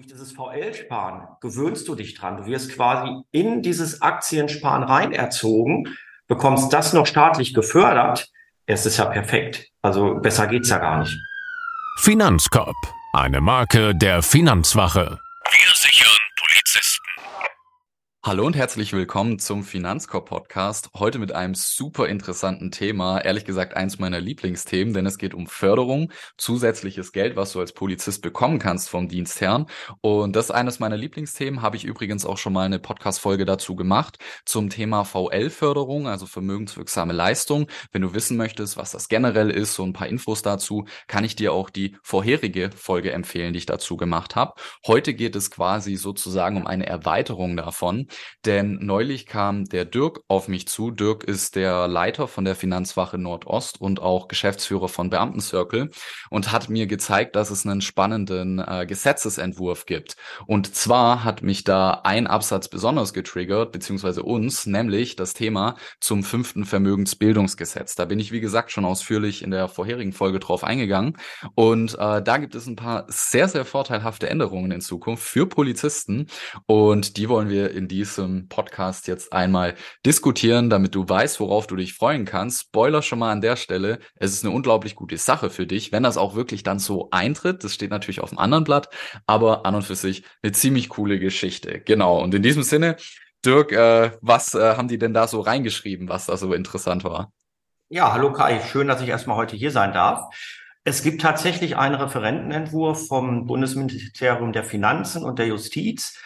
durch dieses VL-Sparen gewöhnst du dich dran. Du wirst quasi in dieses Aktiensparen rein erzogen, bekommst das noch staatlich gefördert. Es ist ja perfekt. Also besser geht's ja gar nicht. Finanzkorb, eine Marke der Finanzwache. Hallo und herzlich willkommen zum Finanzkorb Podcast. Heute mit einem super interessanten Thema. Ehrlich gesagt, eins meiner Lieblingsthemen, denn es geht um Förderung, zusätzliches Geld, was du als Polizist bekommen kannst vom Dienstherrn. Und das ist eines meiner Lieblingsthemen. Habe ich übrigens auch schon mal eine Podcast-Folge dazu gemacht zum Thema VL-Förderung, also vermögenswirksame Leistung. Wenn du wissen möchtest, was das generell ist, so ein paar Infos dazu, kann ich dir auch die vorherige Folge empfehlen, die ich dazu gemacht habe. Heute geht es quasi sozusagen um eine Erweiterung davon. Denn neulich kam der Dirk auf mich zu. Dirk ist der Leiter von der Finanzwache Nordost und auch Geschäftsführer von Beamtencircle und hat mir gezeigt, dass es einen spannenden äh, Gesetzesentwurf gibt. Und zwar hat mich da ein Absatz besonders getriggert, beziehungsweise uns, nämlich das Thema zum fünften Vermögensbildungsgesetz. Da bin ich, wie gesagt, schon ausführlich in der vorherigen Folge drauf eingegangen. Und äh, da gibt es ein paar sehr, sehr vorteilhafte Änderungen in Zukunft für Polizisten. Und die wollen wir in die diesem Podcast jetzt einmal diskutieren, damit du weißt, worauf du dich freuen kannst. Spoiler schon mal an der Stelle. Es ist eine unglaublich gute Sache für dich, wenn das auch wirklich dann so eintritt. Das steht natürlich auf dem anderen Blatt, aber an und für sich eine ziemlich coole Geschichte. Genau. Und in diesem Sinne, Dirk, äh, was äh, haben die denn da so reingeschrieben, was da so interessant war? Ja, hallo Kai, schön, dass ich erstmal heute hier sein darf. Es gibt tatsächlich einen Referentenentwurf vom Bundesministerium der Finanzen und der Justiz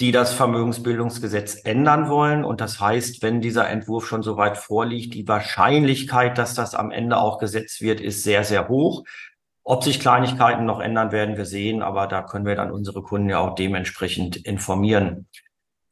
die das Vermögensbildungsgesetz ändern wollen. Und das heißt, wenn dieser Entwurf schon so weit vorliegt, die Wahrscheinlichkeit, dass das am Ende auch gesetzt wird, ist sehr, sehr hoch. Ob sich Kleinigkeiten noch ändern, werden wir sehen, aber da können wir dann unsere Kunden ja auch dementsprechend informieren.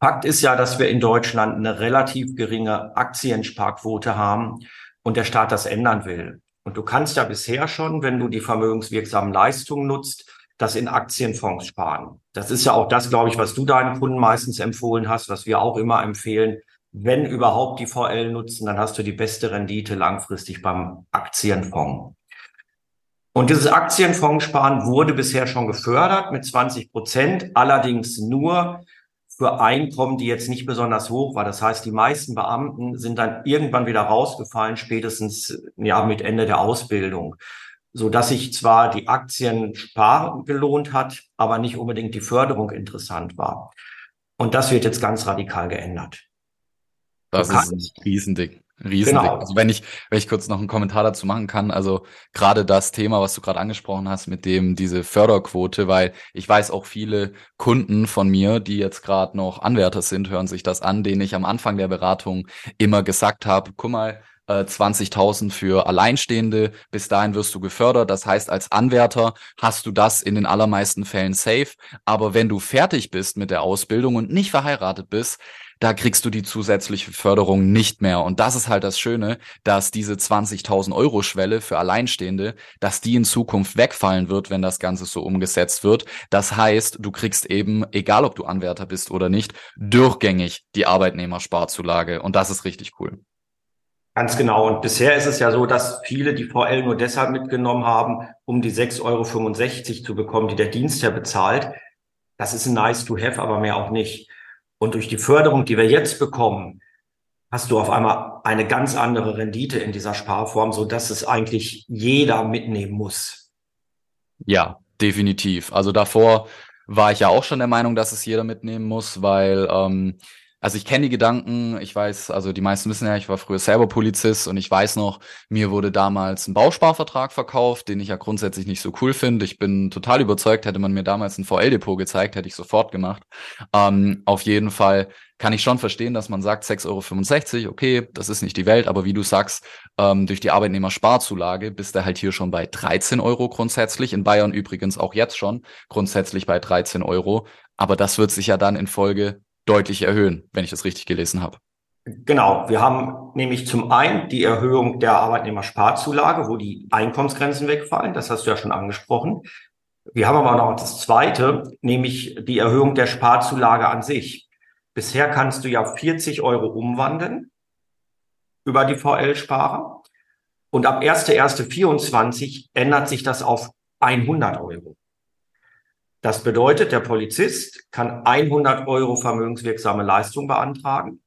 Fakt ist ja, dass wir in Deutschland eine relativ geringe Aktiensparquote haben und der Staat das ändern will. Und du kannst ja bisher schon, wenn du die vermögenswirksamen Leistungen nutzt, das in Aktienfonds sparen. Das ist ja auch das, glaube ich, was du deinen Kunden meistens empfohlen hast, was wir auch immer empfehlen. Wenn überhaupt die VL nutzen, dann hast du die beste Rendite langfristig beim Aktienfonds. Und dieses Aktienfondssparen wurde bisher schon gefördert mit 20 Prozent, allerdings nur für Einkommen, die jetzt nicht besonders hoch war. Das heißt, die meisten Beamten sind dann irgendwann wieder rausgefallen, spätestens ja mit Ende der Ausbildung so dass sich zwar die Aktien sparen gelohnt hat, aber nicht unbedingt die Förderung interessant war. Und das wird jetzt ganz radikal geändert. Das ist ein Riesending. Riesending. Genau. Also wenn ich, wenn ich kurz noch einen Kommentar dazu machen kann, also gerade das Thema, was du gerade angesprochen hast, mit dem diese Förderquote, weil ich weiß auch viele Kunden von mir, die jetzt gerade noch Anwärter sind, hören sich das an, denen ich am Anfang der Beratung immer gesagt habe, guck mal, 20.000 äh, für Alleinstehende. Bis dahin wirst du gefördert. Das heißt, als Anwärter hast du das in den allermeisten Fällen safe. Aber wenn du fertig bist mit der Ausbildung und nicht verheiratet bist, da kriegst du die zusätzliche Förderung nicht mehr. Und das ist halt das Schöne, dass diese 20.000 Euro Schwelle für Alleinstehende, dass die in Zukunft wegfallen wird, wenn das Ganze so umgesetzt wird. Das heißt, du kriegst eben, egal ob du Anwärter bist oder nicht, durchgängig die Arbeitnehmersparzulage. Und das ist richtig cool. Ganz genau. Und bisher ist es ja so, dass viele die VL nur deshalb mitgenommen haben, um die 6,65 Euro zu bekommen, die der Dienstherr bezahlt. Das ist ein nice to have, aber mehr auch nicht. Und durch die Förderung, die wir jetzt bekommen, hast du auf einmal eine ganz andere Rendite in dieser Sparform, so dass es eigentlich jeder mitnehmen muss. Ja, definitiv. Also davor war ich ja auch schon der Meinung, dass es jeder mitnehmen muss, weil ähm, also ich kenne die Gedanken, ich weiß, also die meisten wissen ja, ich war früher selber Polizist und ich weiß noch, mir wurde damals ein Bausparvertrag verkauft, den ich ja grundsätzlich nicht so cool finde. Ich bin total überzeugt, hätte man mir damals ein VL-Depot gezeigt, hätte ich sofort gemacht. Ähm, auf jeden Fall kann ich schon verstehen, dass man sagt, 6,65 Euro, okay, das ist nicht die Welt, aber wie du sagst, ähm, durch die Arbeitnehmersparzulage bist du halt hier schon bei 13 Euro grundsätzlich, in Bayern übrigens auch jetzt schon grundsätzlich bei 13 Euro. Aber das wird sich ja dann in Folge deutlich erhöhen, wenn ich das richtig gelesen habe. Genau, wir haben nämlich zum einen die Erhöhung der Arbeitnehmersparzulage, wo die Einkommensgrenzen wegfallen, das hast du ja schon angesprochen. Wir haben aber noch das zweite, nämlich die Erhöhung der Sparzulage an sich. Bisher kannst du ja 40 Euro umwandeln über die VL-Sparer und ab 1.1.24 ändert sich das auf 100 Euro. Das bedeutet, der Polizist kann 100 Euro vermögenswirksame Leistung beantragen,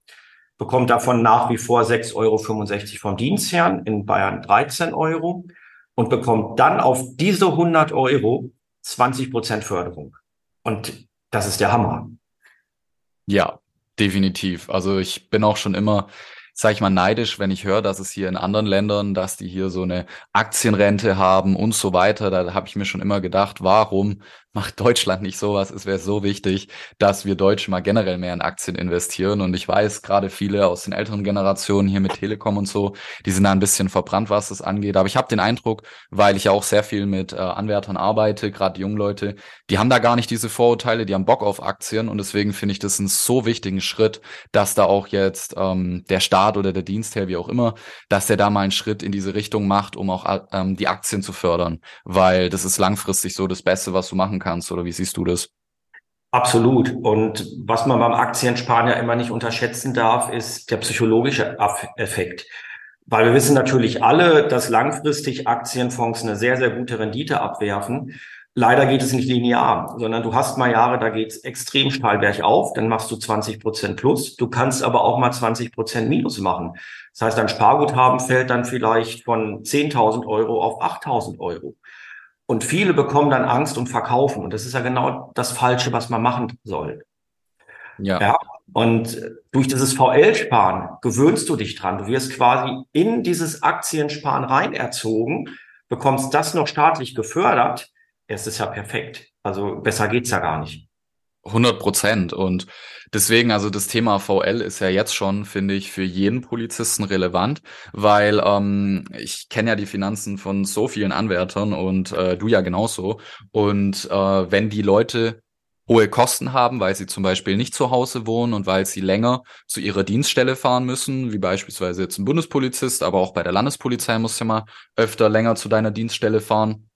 bekommt davon nach wie vor 6,65 Euro vom Dienstherrn, in Bayern 13 Euro und bekommt dann auf diese 100 Euro 20 Prozent Förderung. Und das ist der Hammer. Ja, definitiv. Also ich bin auch schon immer sage ich mal, neidisch, wenn ich höre, dass es hier in anderen Ländern, dass die hier so eine Aktienrente haben und so weiter. Da habe ich mir schon immer gedacht, warum macht Deutschland nicht sowas? Es wäre so wichtig, dass wir Deutsche mal generell mehr in Aktien investieren. Und ich weiß, gerade viele aus den älteren Generationen hier mit Telekom und so, die sind da ein bisschen verbrannt, was das angeht. Aber ich habe den Eindruck, weil ich ja auch sehr viel mit äh, Anwärtern arbeite, gerade die jungen Leute, die haben da gar nicht diese Vorurteile, die haben Bock auf Aktien. Und deswegen finde ich das einen so wichtigen Schritt, dass da auch jetzt ähm, der Staat oder der Dienstherr, wie auch immer, dass der da mal einen Schritt in diese Richtung macht, um auch ähm, die Aktien zu fördern. Weil das ist langfristig so das Beste, was du machen kannst kannst, oder wie siehst du das? Absolut. Und was man beim Aktiensparen ja immer nicht unterschätzen darf, ist der psychologische Effekt. Weil wir wissen natürlich alle, dass langfristig Aktienfonds eine sehr, sehr gute Rendite abwerfen. Leider geht es nicht linear, sondern du hast mal Jahre, da geht es extrem steil bergauf, dann machst du 20 Prozent plus. Du kannst aber auch mal 20 Prozent minus machen. Das heißt, dein Sparguthaben fällt dann vielleicht von 10.000 Euro auf 8.000 Euro. Und viele bekommen dann Angst und verkaufen. Und das ist ja genau das Falsche, was man machen soll. Ja. ja. Und durch dieses VL-Sparen gewöhnst du dich dran. Du wirst quasi in dieses Aktiensparen rein erzogen, bekommst das noch staatlich gefördert. Es ist ja perfekt. Also besser geht's ja gar nicht. 100 Prozent. Und deswegen, also das Thema VL ist ja jetzt schon, finde ich, für jeden Polizisten relevant, weil ähm, ich kenne ja die Finanzen von so vielen Anwärtern und äh, du ja genauso. Und äh, wenn die Leute hohe Kosten haben, weil sie zum Beispiel nicht zu Hause wohnen und weil sie länger zu ihrer Dienststelle fahren müssen, wie beispielsweise jetzt ein Bundespolizist, aber auch bei der Landespolizei muss ja mal öfter länger zu deiner Dienststelle fahren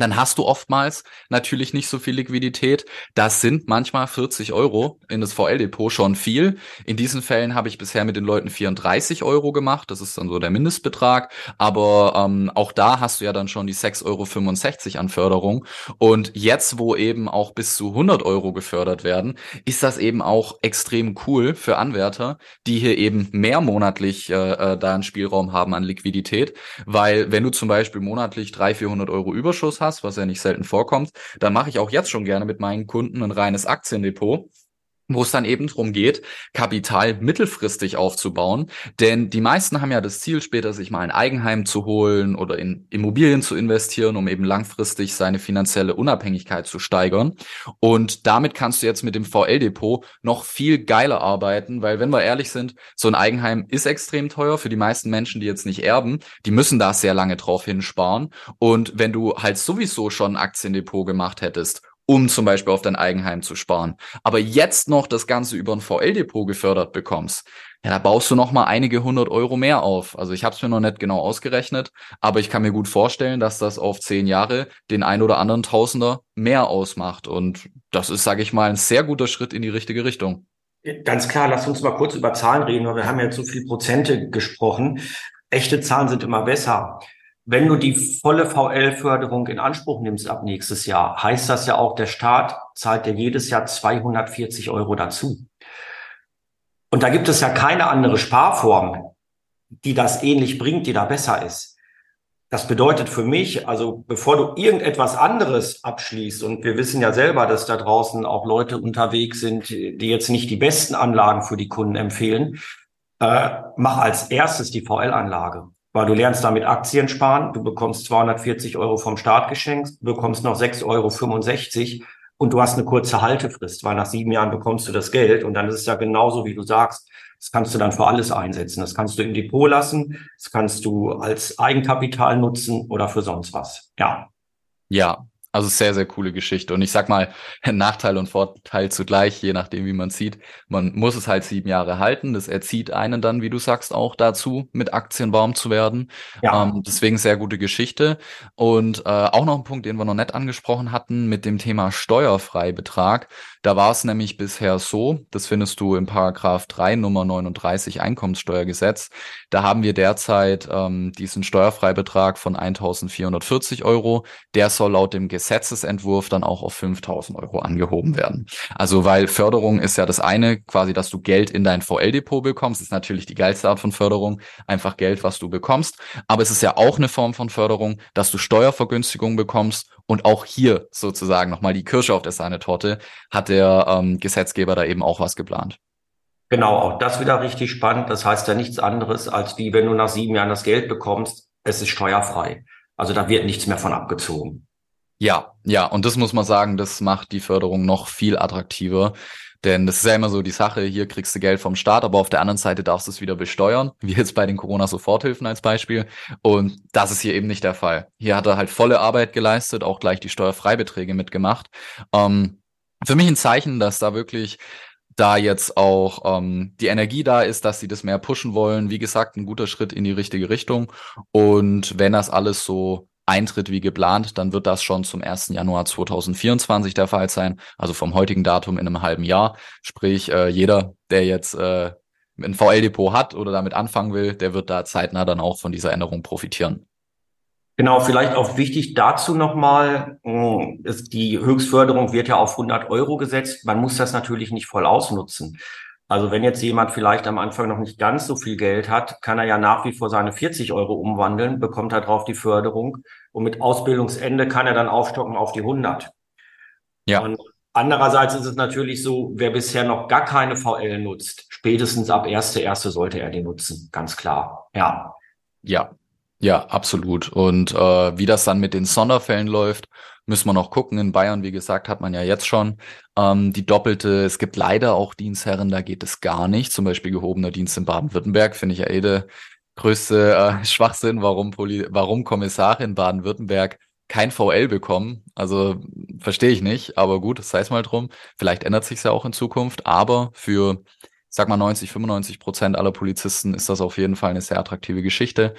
dann hast du oftmals natürlich nicht so viel Liquidität. Das sind manchmal 40 Euro in das VL-Depot schon viel. In diesen Fällen habe ich bisher mit den Leuten 34 Euro gemacht. Das ist dann so der Mindestbetrag. Aber ähm, auch da hast du ja dann schon die 6,65 Euro an Förderung. Und jetzt, wo eben auch bis zu 100 Euro gefördert werden, ist das eben auch extrem cool für Anwärter, die hier eben mehr monatlich äh, äh da einen Spielraum haben an Liquidität. Weil wenn du zum Beispiel monatlich 300, 400 Euro Überschuss hast, hast, was ja nicht selten vorkommt, dann mache ich auch jetzt schon gerne mit meinen Kunden ein reines Aktiendepot wo es dann eben darum geht, Kapital mittelfristig aufzubauen. Denn die meisten haben ja das Ziel, später sich mal ein Eigenheim zu holen oder in Immobilien zu investieren, um eben langfristig seine finanzielle Unabhängigkeit zu steigern. Und damit kannst du jetzt mit dem VL-Depot noch viel geiler arbeiten, weil wenn wir ehrlich sind, so ein Eigenheim ist extrem teuer für die meisten Menschen, die jetzt nicht erben. Die müssen da sehr lange drauf hinsparen. Und wenn du halt sowieso schon ein Aktiendepot gemacht hättest um zum Beispiel auf dein Eigenheim zu sparen. Aber jetzt noch das Ganze über ein VL-Depot gefördert bekommst, ja, da baust du noch mal einige hundert Euro mehr auf. Also ich habe es mir noch nicht genau ausgerechnet, aber ich kann mir gut vorstellen, dass das auf zehn Jahre den ein oder anderen Tausender mehr ausmacht. Und das ist, sage ich mal, ein sehr guter Schritt in die richtige Richtung. Ganz klar, lass uns mal kurz über Zahlen reden, weil wir haben jetzt so viel Prozente gesprochen. Echte Zahlen sind immer besser. Wenn du die volle VL-Förderung in Anspruch nimmst ab nächstes Jahr, heißt das ja auch, der Staat zahlt dir jedes Jahr 240 Euro dazu. Und da gibt es ja keine andere Sparform, die das ähnlich bringt, die da besser ist. Das bedeutet für mich, also bevor du irgendetwas anderes abschließt, und wir wissen ja selber, dass da draußen auch Leute unterwegs sind, die jetzt nicht die besten Anlagen für die Kunden empfehlen, äh, mach als erstes die VL-Anlage weil du lernst damit Aktien sparen, du bekommst 240 Euro vom Staat geschenkt, bekommst noch 6,65 Euro und du hast eine kurze Haltefrist, weil nach sieben Jahren bekommst du das Geld und dann ist es ja genauso, wie du sagst. Das kannst du dann für alles einsetzen. Das kannst du im Depot lassen, das kannst du als Eigenkapital nutzen oder für sonst was. Ja. Ja, also sehr, sehr coole Geschichte. Und ich sag mal, Nachteil und Vorteil zugleich, je nachdem, wie man sieht. Man muss es halt sieben Jahre halten. Das erzieht einen dann, wie du sagst, auch dazu, mit Aktien warm zu werden. Ja. Ähm, deswegen sehr gute Geschichte. Und äh, auch noch ein Punkt, den wir noch nicht angesprochen hatten, mit dem Thema Steuerfreibetrag. Da war es nämlich bisher so, das findest du im Paragraph 3 Nummer 39 Einkommenssteuergesetz. Da haben wir derzeit ähm, diesen Steuerfreibetrag von 1440 Euro. Der soll laut dem Gesetz Gesetzesentwurf dann auch auf 5000 Euro angehoben werden. Also weil Förderung ist ja das eine, quasi, dass du Geld in dein VL-Depot bekommst, ist natürlich die geilste Art von Förderung, einfach Geld, was du bekommst. Aber es ist ja auch eine Form von Förderung, dass du Steuervergünstigung bekommst und auch hier sozusagen nochmal die Kirsche auf der Sahnetorte hat der ähm, Gesetzgeber da eben auch was geplant. Genau, auch das wieder richtig spannend. Das heißt ja nichts anderes, als wie wenn du nach sieben Jahren das Geld bekommst, es ist steuerfrei. Also da wird nichts mehr von abgezogen. Ja, ja, und das muss man sagen, das macht die Förderung noch viel attraktiver. Denn das ist ja immer so die Sache, hier kriegst du Geld vom Staat, aber auf der anderen Seite darfst du es wieder besteuern, wie jetzt bei den Corona-Soforthilfen als Beispiel. Und das ist hier eben nicht der Fall. Hier hat er halt volle Arbeit geleistet, auch gleich die Steuerfreibeträge mitgemacht. Ähm, für mich ein Zeichen, dass da wirklich da jetzt auch ähm, die Energie da ist, dass sie das mehr pushen wollen. Wie gesagt, ein guter Schritt in die richtige Richtung. Und wenn das alles so eintritt wie geplant, dann wird das schon zum 1. Januar 2024 der Fall sein, also vom heutigen Datum in einem halben Jahr. Sprich, äh, jeder, der jetzt äh, ein VL-Depot hat oder damit anfangen will, der wird da zeitnah dann auch von dieser Änderung profitieren. Genau, vielleicht auch wichtig dazu nochmal, hm, die Höchstförderung wird ja auf 100 Euro gesetzt. Man muss das natürlich nicht voll ausnutzen. Also wenn jetzt jemand vielleicht am Anfang noch nicht ganz so viel Geld hat, kann er ja nach wie vor seine 40 Euro umwandeln, bekommt er drauf die Förderung und mit Ausbildungsende kann er dann aufstocken auf die 100. Ja. Und andererseits ist es natürlich so, wer bisher noch gar keine VL nutzt, spätestens ab erste erste sollte er die nutzen, ganz klar. Ja. Ja, ja, absolut. Und äh, wie das dann mit den Sonderfällen läuft, müssen wir noch gucken. In Bayern, wie gesagt, hat man ja jetzt schon ähm, die doppelte. Es gibt leider auch Dienstherren, da geht es gar nicht. Zum Beispiel gehobener Dienst in Baden-Württemberg finde ich ja eh der größte äh, Schwachsinn, warum, Poli warum Kommissare in Baden-Württemberg kein VL bekommen. Also verstehe ich nicht, aber gut, sei es mal drum. Vielleicht ändert sich ja auch in Zukunft, aber für sag mal 90, 95 Prozent aller Polizisten ist das auf jeden Fall eine sehr attraktive Geschichte.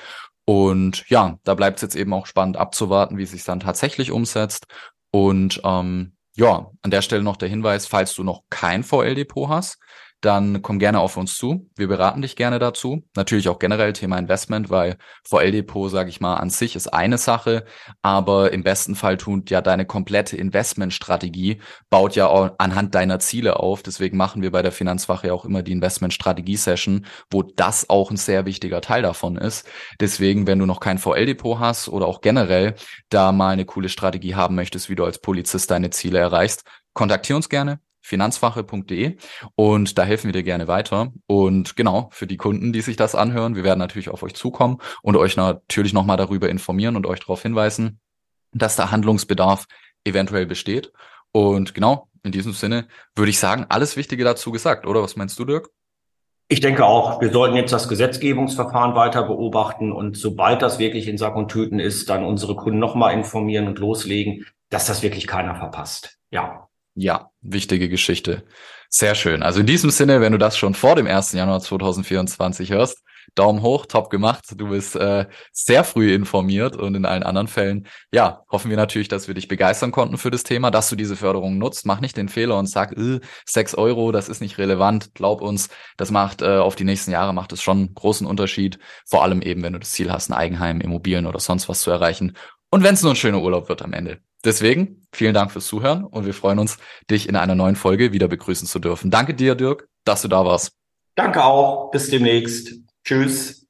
Und ja, da bleibt es jetzt eben auch spannend abzuwarten, wie es sich dann tatsächlich umsetzt. Und ähm, ja, an der Stelle noch der Hinweis, falls du noch kein VL-Depot hast, dann komm gerne auf uns zu. Wir beraten dich gerne dazu. Natürlich auch generell Thema Investment, weil VL-Depot, sage ich mal, an sich ist eine Sache, aber im besten Fall tut ja deine komplette Investmentstrategie, baut ja auch anhand deiner Ziele auf. Deswegen machen wir bei der Finanzwache ja auch immer die Investmentstrategie-Session, wo das auch ein sehr wichtiger Teil davon ist. Deswegen, wenn du noch kein VL-Depot hast oder auch generell da mal eine coole Strategie haben möchtest, wie du als Polizist deine Ziele erreichst, kontaktier uns gerne finanzwache.de und da helfen wir dir gerne weiter. Und genau, für die Kunden, die sich das anhören, wir werden natürlich auf euch zukommen und euch natürlich nochmal darüber informieren und euch darauf hinweisen, dass da Handlungsbedarf eventuell besteht. Und genau, in diesem Sinne würde ich sagen, alles Wichtige dazu gesagt, oder? Was meinst du, Dirk? Ich denke auch, wir sollten jetzt das Gesetzgebungsverfahren weiter beobachten und sobald das wirklich in Sack und Tüten ist, dann unsere Kunden nochmal informieren und loslegen, dass das wirklich keiner verpasst. Ja. Ja, wichtige Geschichte. Sehr schön. Also in diesem Sinne, wenn du das schon vor dem 1. Januar 2024 hörst, Daumen hoch, top gemacht. Du bist äh, sehr früh informiert und in allen anderen Fällen, ja, hoffen wir natürlich, dass wir dich begeistern konnten für das Thema, dass du diese Förderung nutzt. Mach nicht den Fehler und sag, äh, 6 Euro, das ist nicht relevant. Glaub uns, das macht äh, auf die nächsten Jahre macht es schon einen großen Unterschied. Vor allem eben, wenn du das Ziel hast, ein Eigenheim, Immobilien oder sonst was zu erreichen. Und wenn es nur ein schöner Urlaub wird am Ende. Deswegen vielen Dank fürs Zuhören und wir freuen uns, dich in einer neuen Folge wieder begrüßen zu dürfen. Danke dir, Dirk, dass du da warst. Danke auch. Bis demnächst. Tschüss.